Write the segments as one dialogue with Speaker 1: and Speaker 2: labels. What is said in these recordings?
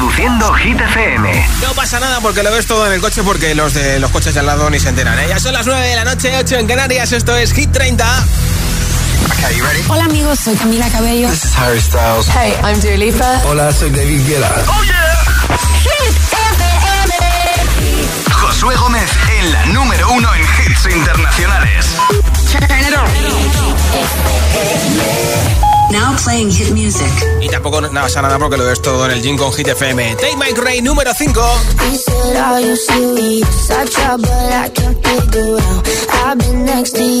Speaker 1: Reproduciendo Hit FM.
Speaker 2: No pasa nada porque lo ves todo en el coche porque los de los coches de al lado ni se enteran. ¿eh? Ya son las 9 de la noche, 8 en Canarias. Esto es Hit 30.
Speaker 3: Hola amigos, soy Camila Cabello.
Speaker 4: This is Harry Styles.
Speaker 5: Hey, I'm Dua Lipa.
Speaker 6: Hola, soy David Guetta.
Speaker 1: Oh yeah. Hit FM. Josué Gómez en la número uno en hits internacionales.
Speaker 7: Now playing hit music.
Speaker 2: Y tampoco nada pasa nada porque lo ves todo en el gym con Hit FM. Take Mike Ray número 5.
Speaker 8: I've been next to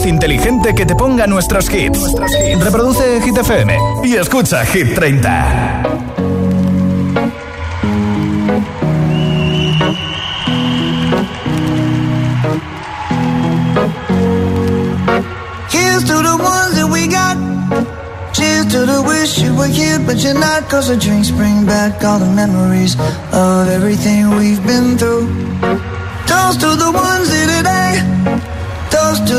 Speaker 9: altavoz inteligente que te ponga nuestros hits. Reproduce Hit FM y escucha Hit 30.
Speaker 10: Here's to the ones that we got. Cheers to the wish you were here, but you're not. Cause the drinks bring back all the memories of everything we've been through.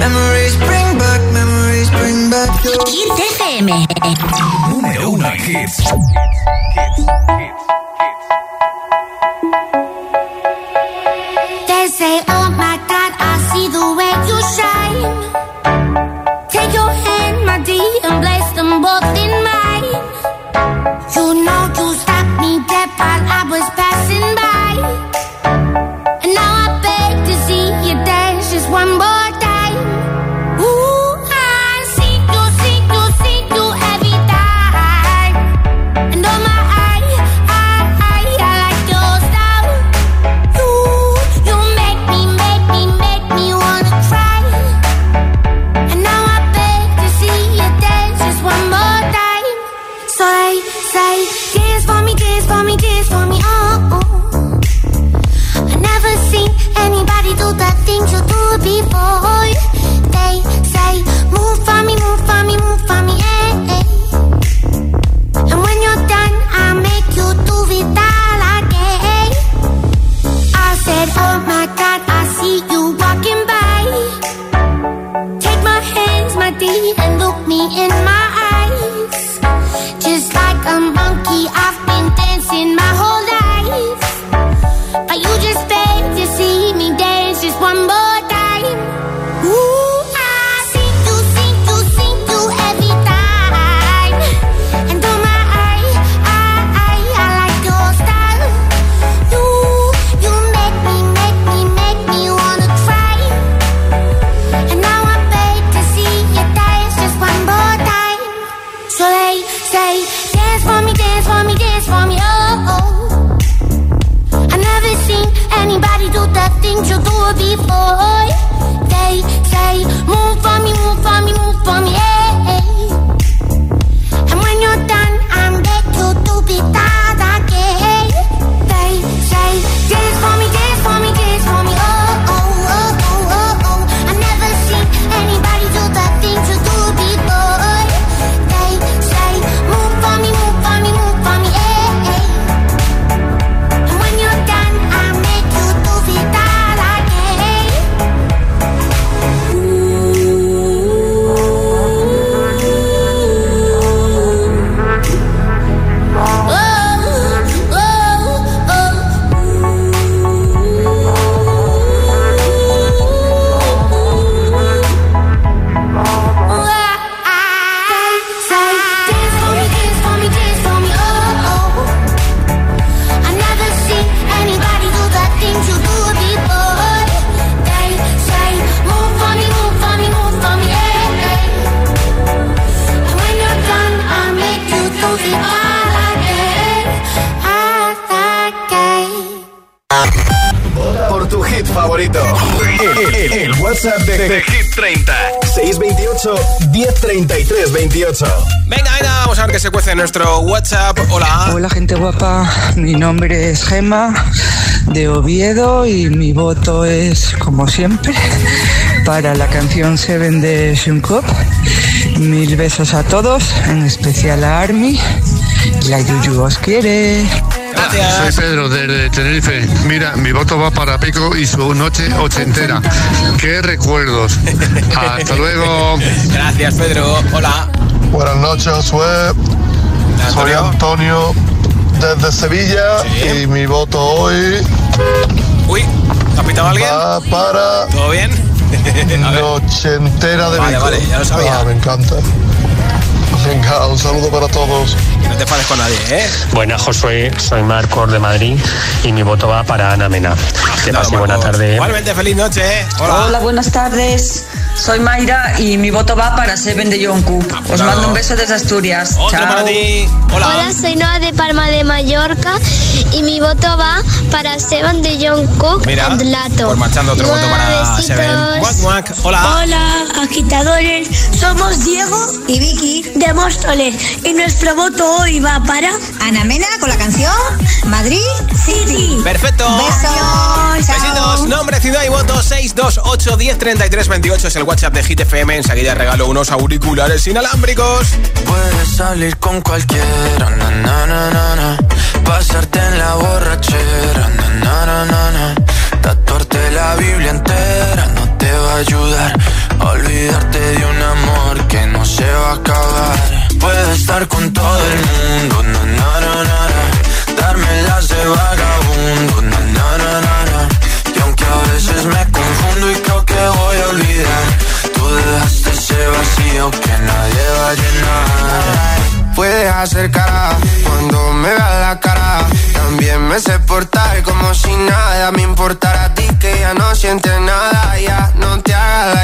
Speaker 11: Memories bring back, memories
Speaker 8: bring back your... Hits FM. Número uno en hits. hits, hits. people. 628 1033 28.
Speaker 2: Venga, venga, vamos a ver qué se cuece nuestro WhatsApp. Hola.
Speaker 12: Hola, gente guapa. Mi nombre es Gema de Oviedo y mi voto es, como siempre, para la canción Seven de Shunkup. Mil besos a todos, en especial a Army. La Yuyu os quiere.
Speaker 13: Soy Pedro desde Tenerife. Mira, mi voto va para Pico y su noche ochentera. Qué recuerdos. Hasta luego.
Speaker 2: Gracias, Pedro. Hola.
Speaker 14: Buenas noches, Josué. Soy
Speaker 2: Antonio
Speaker 14: desde Sevilla y mi voto hoy.
Speaker 2: Uy, ¿ha pitado alguien?
Speaker 14: Va para.
Speaker 2: ¿Todo bien? noche
Speaker 14: entera de
Speaker 2: vale,
Speaker 14: Vico.
Speaker 2: Vale, ya lo sabía.
Speaker 14: Ah, me encanta. Venga, un saludo para todos.
Speaker 2: No te enfades con nadie, ¿eh?
Speaker 15: Buenas, Josué. Soy Marcos de Madrid y mi voto va para Ana Mena. Que pase buena tarde.
Speaker 2: Igualmente, feliz noche. ¿eh? Hola.
Speaker 16: Hola, buenas tardes
Speaker 12: soy Mayra y mi voto va para Seven de John Cook. Os mando un beso desde Asturias.
Speaker 2: Otro
Speaker 12: Chao.
Speaker 2: para ti. Hola.
Speaker 16: Hola, soy Noa de Palma de Mallorca y mi voto va para Seban de John Cook
Speaker 2: Mira,
Speaker 16: and Lato.
Speaker 2: pues marchando otro voto para
Speaker 16: Besitos.
Speaker 2: Seven. Hola.
Speaker 17: Hola, agitadores. Somos Diego y Vicky de Móstoles. Y nuestro voto hoy va para
Speaker 18: Ana Mena con la canción Madrid
Speaker 17: City.
Speaker 2: Perfecto.
Speaker 18: Besos.
Speaker 2: Besitos, nombre, ciudad y voto 628 10 33 28 es el WhatsApp de Hit FM. Enseguida regalo unos auriculares inalámbricos.
Speaker 19: Puedes salir con cualquiera, pasarte en la borrachera, na, tatuarte la Biblia entera no te va a ayudar a olvidarte de un amor que no se va a acabar. Puedes estar con todo el mundo, darme las de vagabundo, na, y aunque a veces me confundo y creo que voy a olvidar, ese vacío que nadie va a llenar. Puedes hacer cara cuando me veas la cara. También me sé portar como si nada me importara a ti que ya no sientes nada. Ya no te hagas la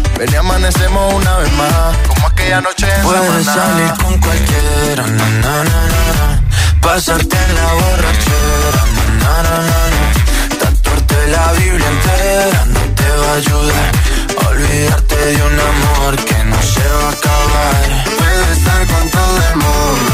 Speaker 19: Ven y amanecemos una vez más, como aquella noche en Puedes salir con cualquiera, na, na, na. Pasarte en la borrachera, na, na, na. Tatuarte la Biblia entera no te va a ayudar. Olvidarte de un amor que no se va a acabar. Puedes estar con todo el mundo,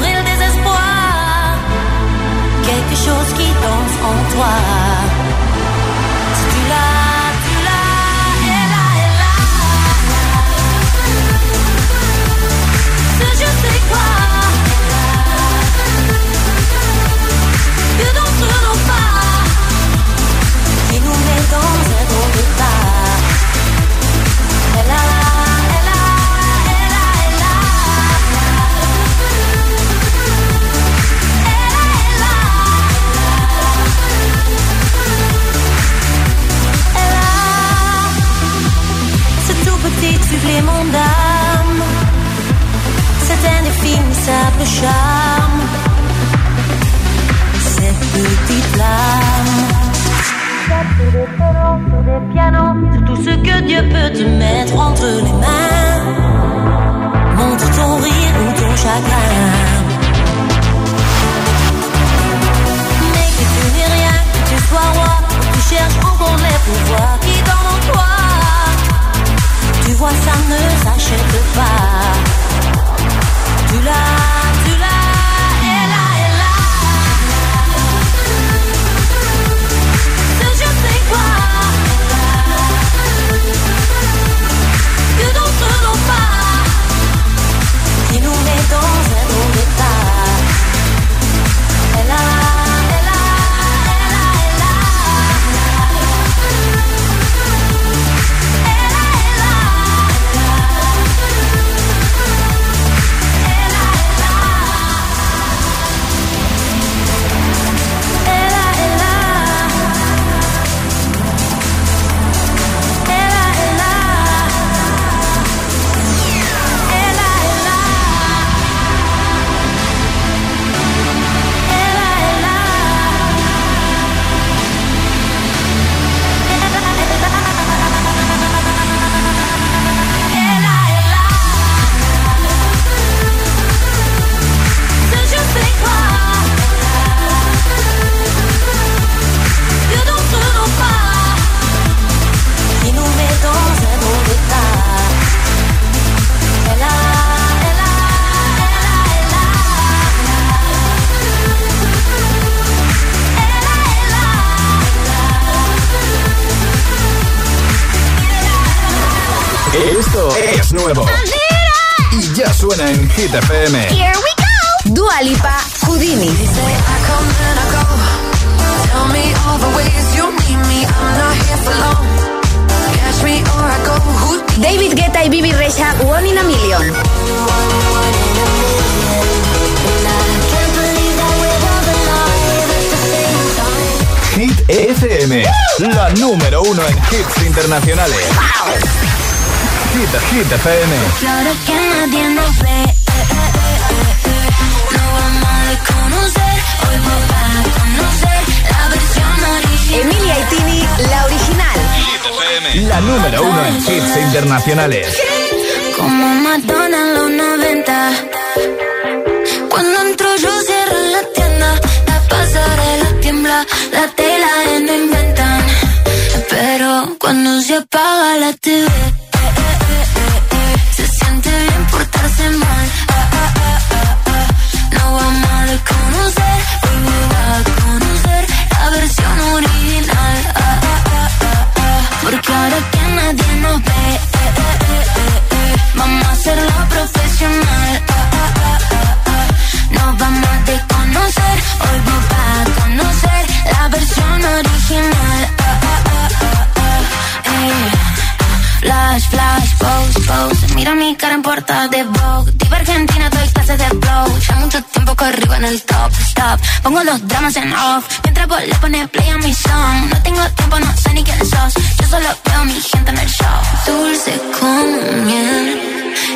Speaker 20: Quelque chose qui danse en toi. Tu l'as, tu l'as, elle a, elle a. Ce je sais quoi, elle là. Que d'autres n'ont pas. Qui nous met dans un autre pas. Supplément d'âme. C'est indéfinissable charme. Cette petite flamme. Sur des pianos, tout ce que Dieu peut te mettre entre les mains. Montre ton rire ou ton chagrin.
Speaker 9: Y
Speaker 3: Bibi Rexa, One in a Million.
Speaker 9: Hit FM, la número uno en hits internacionales. Hit, Hit FM.
Speaker 20: Claro que nadie nos ve. No vamos a conocer, hoy vamos a conocer la versión original.
Speaker 3: Emilia y Tini, la original.
Speaker 9: La número uno en hits internacionales.
Speaker 20: Como Madonna en los 90. Cuando entro yo cierro la tienda. La pasarela tiembla, la tela no inventan. Pero cuando se apaga la TV, pose, pose. Mira mi cara en portada de Vogue. Diva Argentina, doy clases de flow. Ya mucho tiempo corrido en el top, stop. Pongo los dramas en off. Mientras vos le pones play a mi song. No tengo tiempo, no sé ni quién sos. Yo solo veo mi gente en el show. Dulce como miel.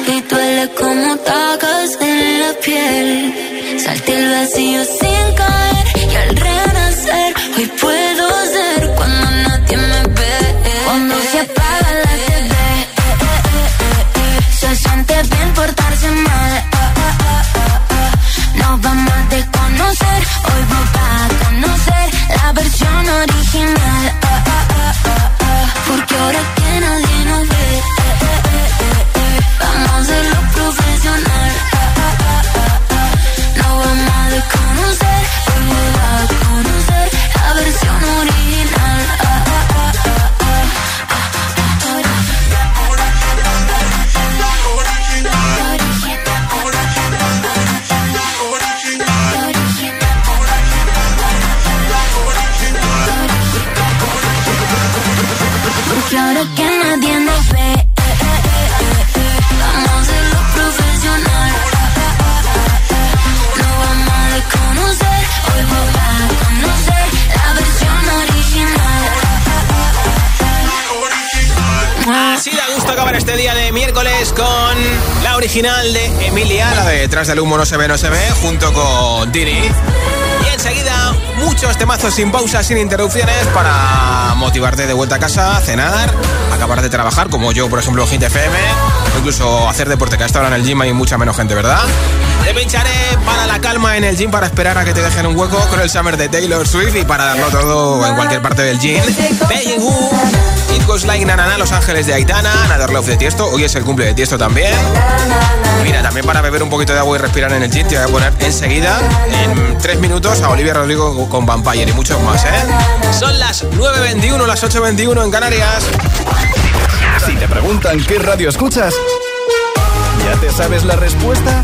Speaker 20: Y duele como tacas en la piel. Salte el vacío sin caer. Y al renacer, hoy puedo ser cuando nadie me ve. Cuando se apaga la bien portarse.
Speaker 2: Detrás del humo no se ve, no se ve, junto con Dini. Y enseguida, muchos temazos sin pausas, sin interrupciones para motivarte de vuelta a casa, cenar, acabar de trabajar, como yo, por ejemplo, en FM, incluso hacer deporte, que a esta hora en el gym hay mucha menos gente, ¿verdad? Te pincharé para la calma en el gym para esperar a que te dejen un hueco con el Summer de Taylor Swift y para darlo todo en cualquier parte del gym. Beijing It Goes Like Nanana, Los Ángeles de Aitana, Another Love de Tiesto, hoy es el cumple de Tiesto también. Mira, también para beber un poquito de agua y respirar en el gym te voy a poner enseguida, en tres minutos, a Olivia Rodrigo con Vampire y muchos más, ¿eh? Son las 9.21, las 8.21 en Canarias.
Speaker 9: Si te preguntan qué radio escuchas, ¿ya te sabes la respuesta?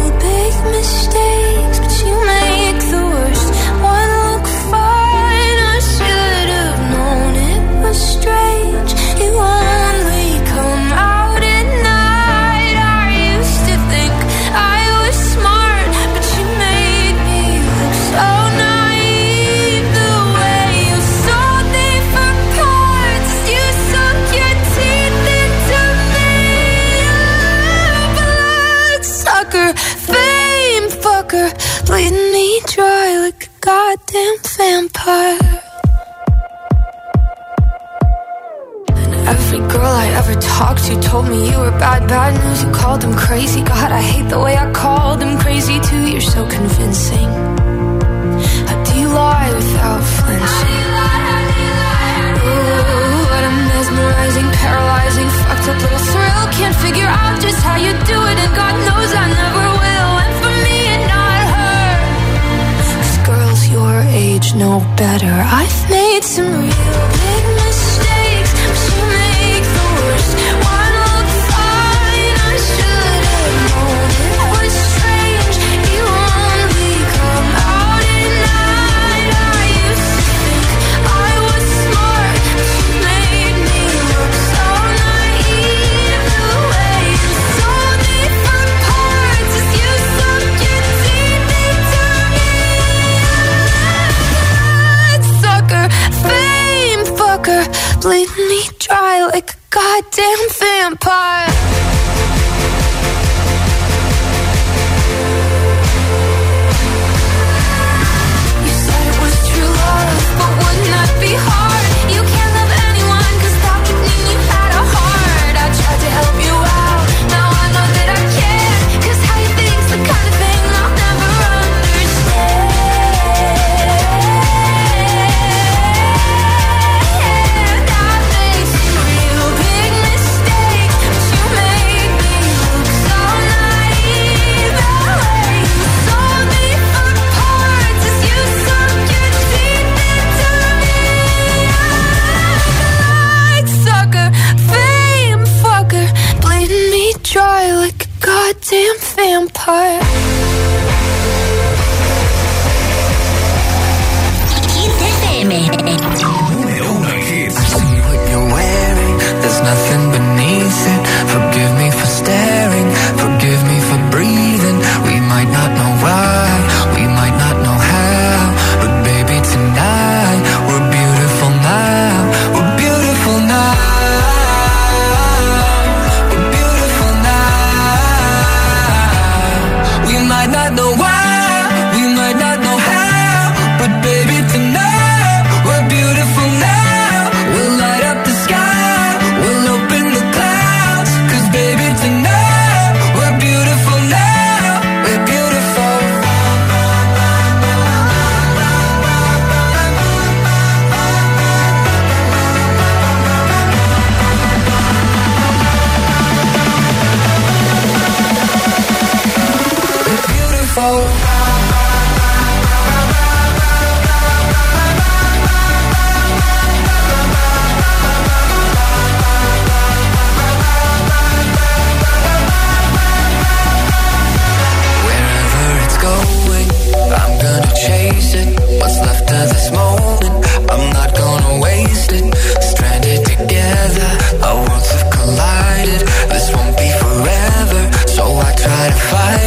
Speaker 21: this moment. I'm not gonna waste it. Stranded together, our worlds have collided. This won't be forever, so I try to fight.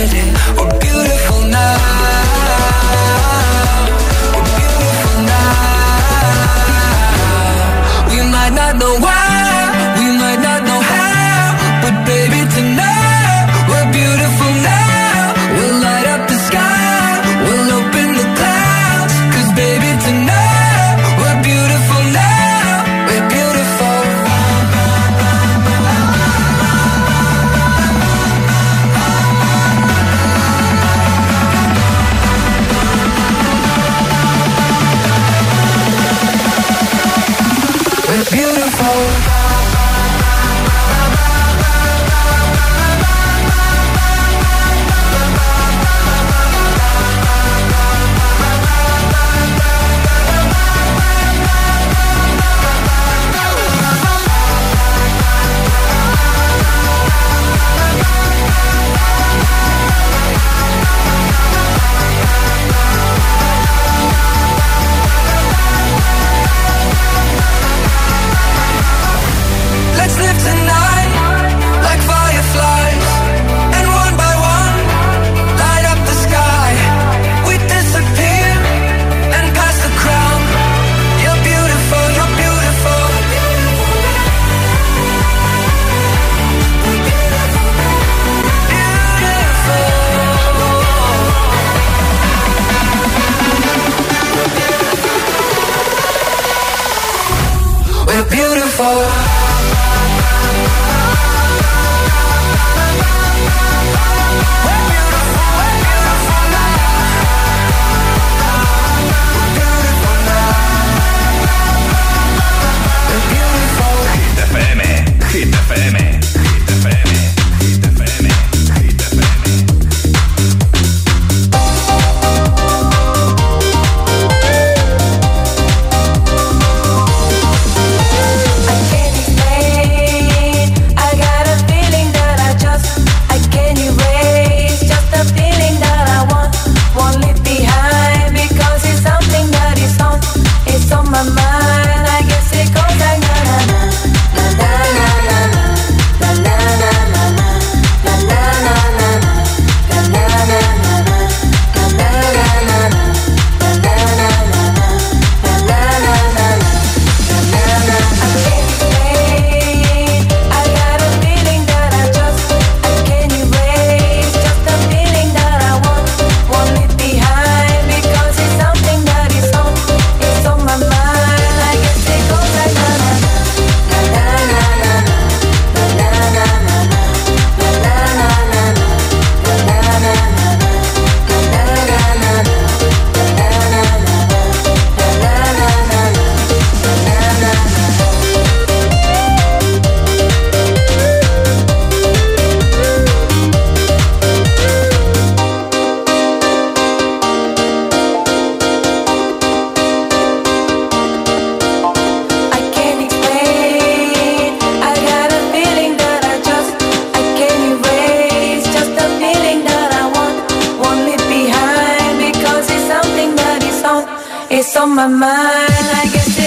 Speaker 21: It's on my mind, I
Speaker 19: guess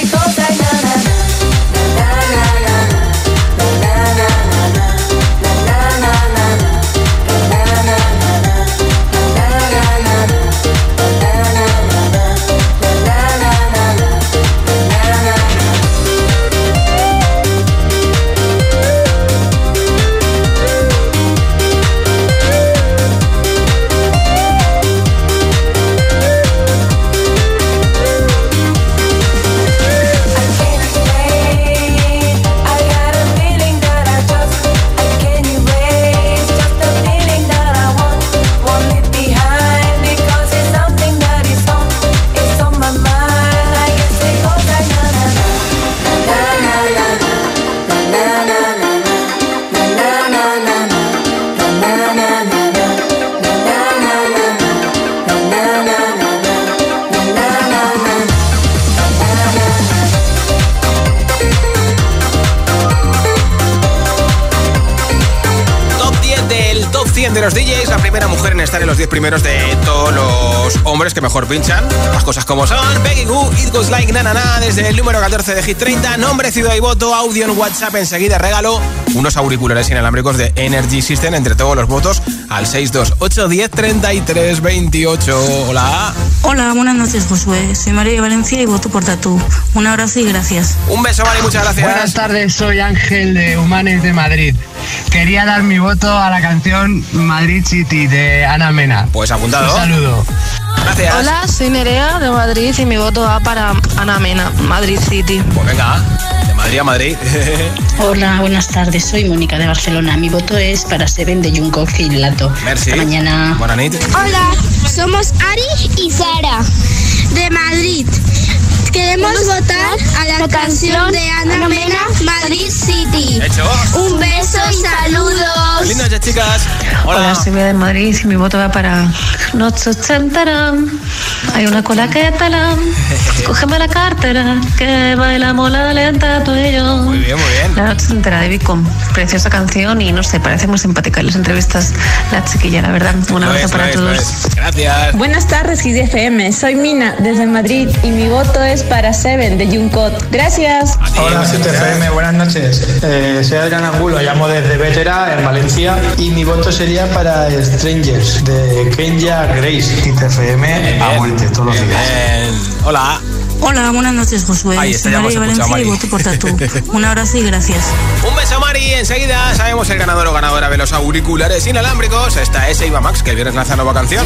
Speaker 2: primeros de todos los los hombres que mejor pinchan. Las cosas como son. Peggy Goo, It Goes Like Na, na, desde el número 14 de Hit 30. Nombre, ciudad y voto, audio en WhatsApp. Enseguida regalo unos auriculares inalámbricos de Energy System entre todos los votos al 628 10 33 28. Hola.
Speaker 22: Hola, buenas noches, Josué. Soy María de Valencia y voto por Tatú. Un abrazo y gracias.
Speaker 2: Un beso, Mari, muchas gracias.
Speaker 23: Buenas tardes, soy Ángel de Humanes de Madrid. Quería dar mi voto a la canción Madrid City de Ana Mena.
Speaker 2: Pues apuntado.
Speaker 23: Un saludo.
Speaker 2: Gracias.
Speaker 5: Hola, soy Nerea de Madrid y mi voto va para Ana Mena, Madrid City.
Speaker 2: Pues venga, de Madrid a Madrid.
Speaker 24: Hola, buenas tardes. Soy Mónica de Barcelona. Mi voto es para Seven de Junco y Lato.
Speaker 2: Merci.
Speaker 24: Hasta mañana.
Speaker 2: Buenas noches.
Speaker 8: Hola, somos Ari y Sara de Madrid. Queremos votar a la canción de Ana Mena, Madrid City.
Speaker 2: Hecho.
Speaker 8: Un beso y saludos.
Speaker 2: Lindas noches, chicas. Hola.
Speaker 25: Hola, soy Bea de Madrid y mi voto va para Noche ochentera. Hay una cola que talam. Cógeme la cartera, que bailamos la lenta tú y yo.
Speaker 2: Muy bien, muy bien.
Speaker 25: La noche entera de Vicom. Preciosa canción y no sé, parece muy simpática en las entrevistas la chiquilla, la verdad. Un abrazo
Speaker 2: es,
Speaker 25: para
Speaker 2: es,
Speaker 25: todos.
Speaker 2: Gracias.
Speaker 26: Buenas tardes, FM. Soy Mina desde Madrid y mi voto es para Seven de Juncot. Gracias.
Speaker 27: Hola, 7FM, buenas noches. Eh, soy Adrián Angulo, llamo desde Vétera, en Valencia, y mi voto sería para Strangers, de Kenya Grace. 7FM, a muerte, todos los días.
Speaker 2: Hola.
Speaker 22: Hola, buenas noches, Josué.
Speaker 2: Ahí está, ya
Speaker 22: María de
Speaker 2: hemos escuchado,
Speaker 22: Valencia y
Speaker 2: Mari.
Speaker 22: voto por Tatú. Un abrazo y gracias.
Speaker 2: Un beso, Mari. Enseguida sabemos el ganador o ganadora de los auriculares inalámbricos. Esta es Eva Max, que el viernes lanza nueva canción.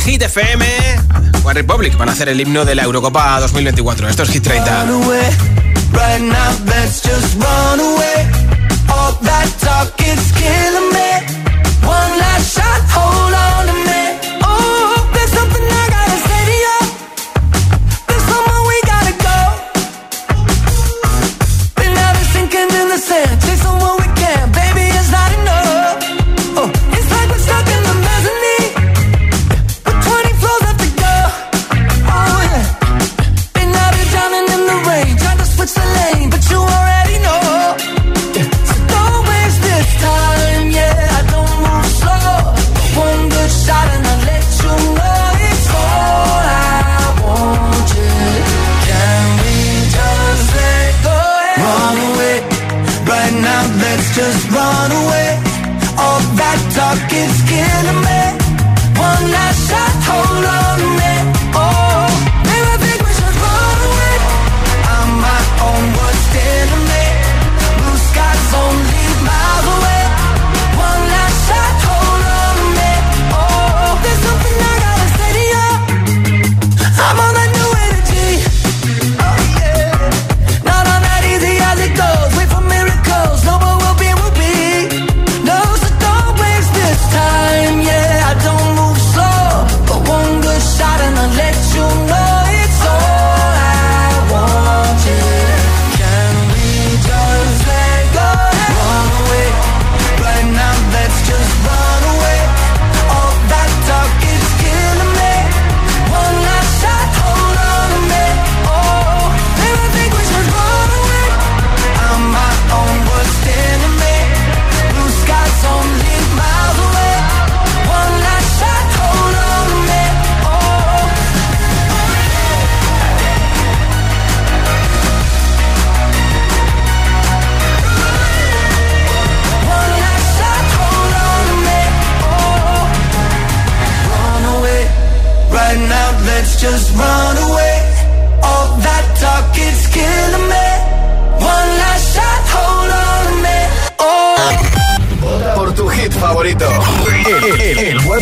Speaker 28: Hit FM.
Speaker 2: One Republic van a hacer el himno de la Eurocopa 2024. Esto es Hit 30.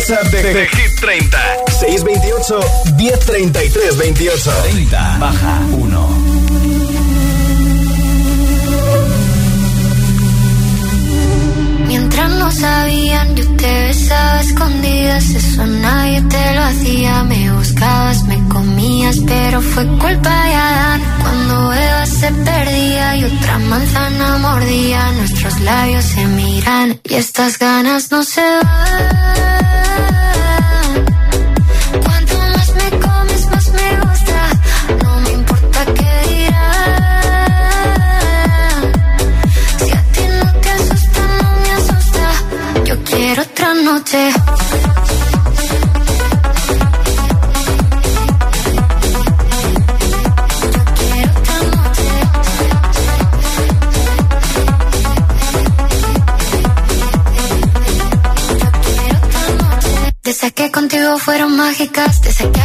Speaker 9: WhatsApp de, de, Hit 30. 628 1033 28.
Speaker 29: 30. Baja 1.
Speaker 30: Mientras no sabían, yo te besaba escondidas. Eso nadie te lo hacía. Me buscabas, me comías, pero fue culpa de Adán. Cuando Eva se perdía y otra manzana mordía, nuestros labios se miran y estas ganas no se van. Otra noche. Desde que contigo fueron mágicas, desde que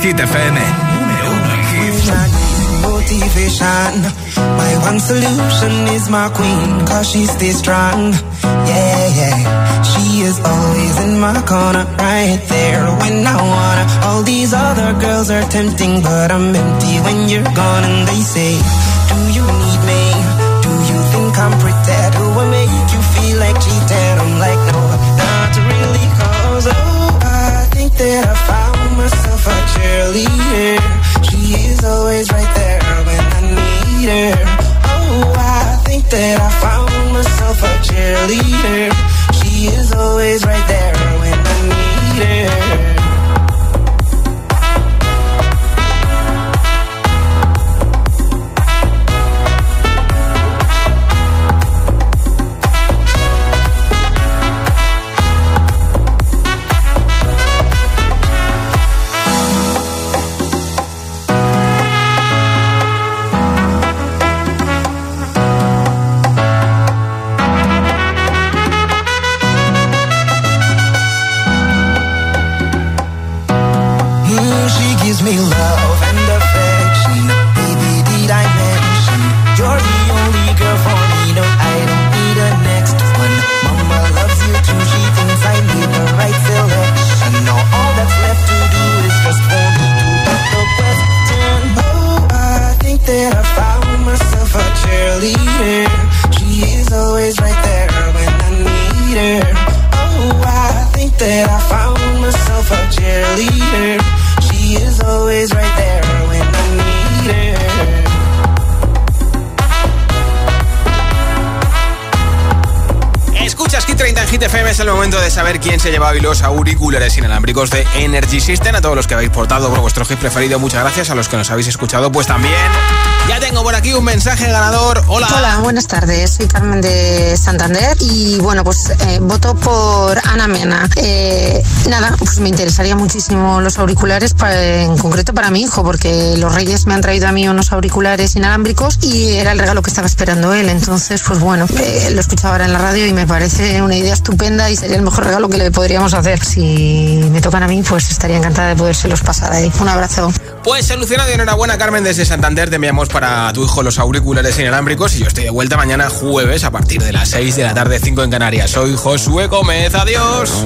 Speaker 9: Hit FM. Número.
Speaker 31: Motivation. My one solution is my queen, cause she stays strong. Yeah, yeah. She is always in my corner, right there when I wanna. All these other girls are tempting, but I'm empty when you're gone. And they say,
Speaker 2: se lleva hoy los auriculares inalámbricos de Energy System. A todos los que habéis portado por vuestro hit preferido, muchas gracias. A los que nos habéis escuchado, pues también. Ya tengo por aquí un mensaje ganador. Hola.
Speaker 18: Hola, buenas tardes. Soy Carmen de Santander y bueno, pues eh, voto por Ana Mena. Eh, nada, pues me interesaría muchísimo los auriculares, en concreto para mi hijo, porque los reyes me han traído a mí unos auriculares inalámbricos y era el regalo que estaba esperando él. Entonces, pues bueno, eh, lo escuchaba ahora en la radio y me parece una idea estupenda y sería el mejor regalo que le podríamos hacer. Si me tocan a mí, pues estaría encantada de podérselos pasar ahí. Un abrazo.
Speaker 2: Pues solucionado y enhorabuena, Carmen, desde Santander. Te enviamos para tu hijo los auriculares inalámbricos y yo estoy de vuelta mañana jueves a partir de las 6 de la tarde, 5 en Canarias. Soy Josué Gómez. Adiós.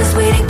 Speaker 20: always waiting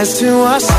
Speaker 32: as to
Speaker 11: us